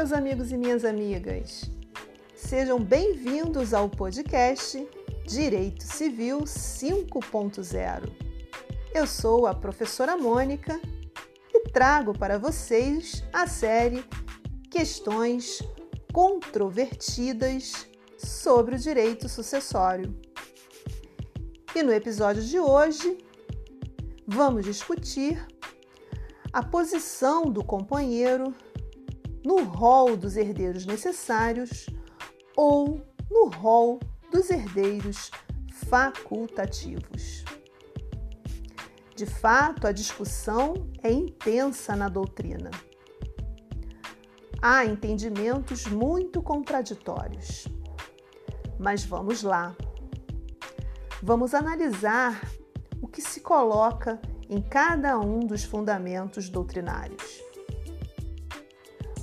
meus amigos e minhas amigas. Sejam bem-vindos ao podcast Direito Civil 5.0. Eu sou a professora Mônica e trago para vocês a série Questões Controvertidas sobre o Direito Sucessório. E no episódio de hoje, vamos discutir a posição do companheiro no rol dos herdeiros necessários ou no rol dos herdeiros facultativos. De fato, a discussão é intensa na doutrina. Há entendimentos muito contraditórios. Mas vamos lá. Vamos analisar o que se coloca em cada um dos fundamentos doutrinários.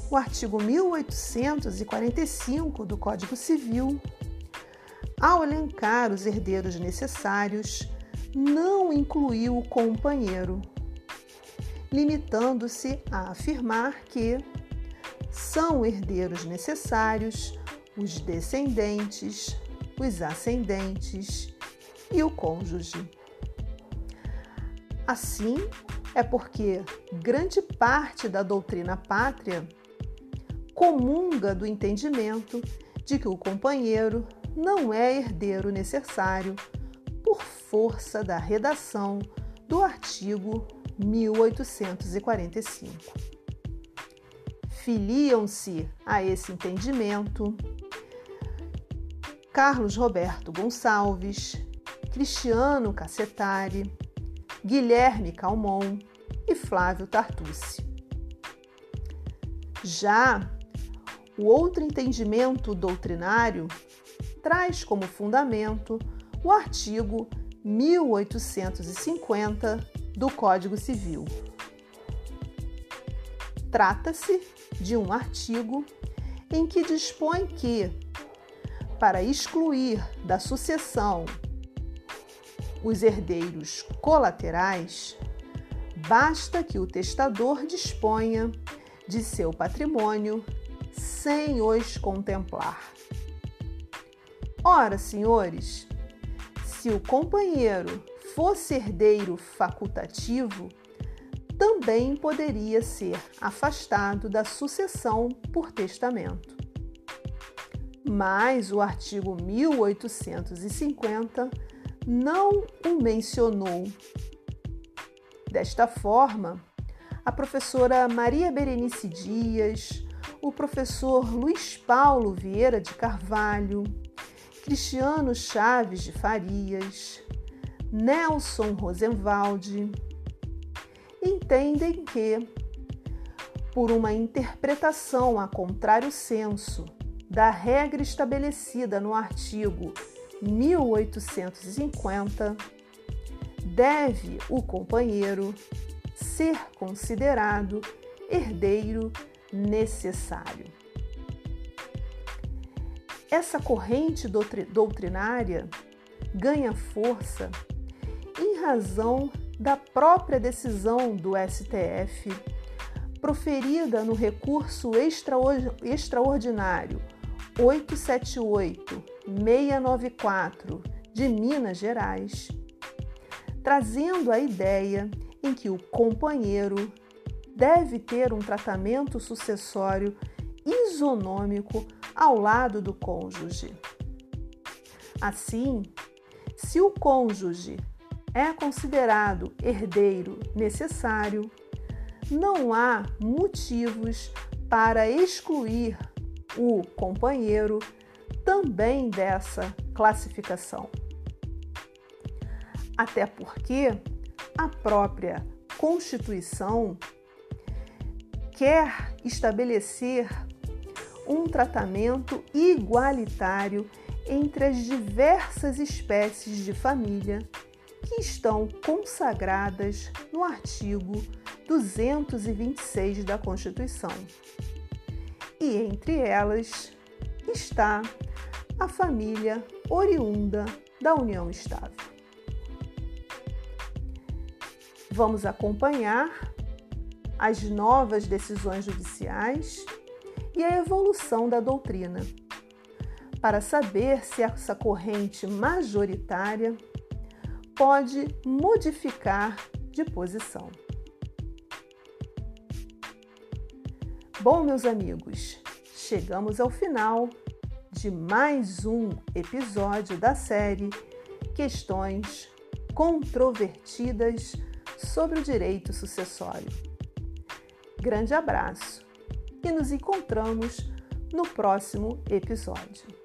O artigo 1845 do Código Civil, ao elencar os herdeiros necessários, não incluiu o companheiro, limitando-se a afirmar que são herdeiros necessários os descendentes, os ascendentes e o cônjuge. Assim, é porque grande parte da doutrina pátria comunga do entendimento de que o companheiro não é herdeiro necessário por força da redação do artigo 1845. Filiam-se a esse entendimento Carlos Roberto Gonçalves, Cristiano Cassetari, Guilherme Calmon e Flávio Tartucci. Já o outro entendimento doutrinário traz como fundamento o artigo 1850 do Código Civil. Trata-se de um artigo em que dispõe que, para excluir da sucessão os herdeiros colaterais, basta que o testador disponha de seu patrimônio sem os contemplar. Ora, senhores, se o companheiro fosse herdeiro facultativo, também poderia ser afastado da sucessão por testamento. Mas o artigo 1850 não o mencionou. Desta forma, a professora Maria Berenice Dias, o professor Luiz Paulo Vieira de Carvalho, Cristiano Chaves de Farias, Nelson Rosenwald, entendem que, por uma interpretação a contrário senso da regra estabelecida no artigo 1850, deve o companheiro ser considerado herdeiro necessário. Essa corrente doutrinária ganha força em razão da própria decisão do STF proferida no recurso extraordinário 878-694 de Minas Gerais, trazendo a ideia em que o companheiro deve ter um tratamento sucessório isonômico ao lado do cônjuge. Assim, se o cônjuge é considerado herdeiro necessário, não há motivos para excluir o companheiro também dessa classificação. Até porque a própria Constituição quer estabelecer um tratamento igualitário entre as diversas espécies de família que estão consagradas no artigo 226 da Constituição. E entre elas está a família oriunda da união estável. Vamos acompanhar as novas decisões judiciais e a evolução da doutrina, para saber se essa corrente majoritária pode modificar de posição. Bom, meus amigos, chegamos ao final de mais um episódio da série Questões Controvertidas sobre o Direito Sucessório. Grande abraço e nos encontramos no próximo episódio.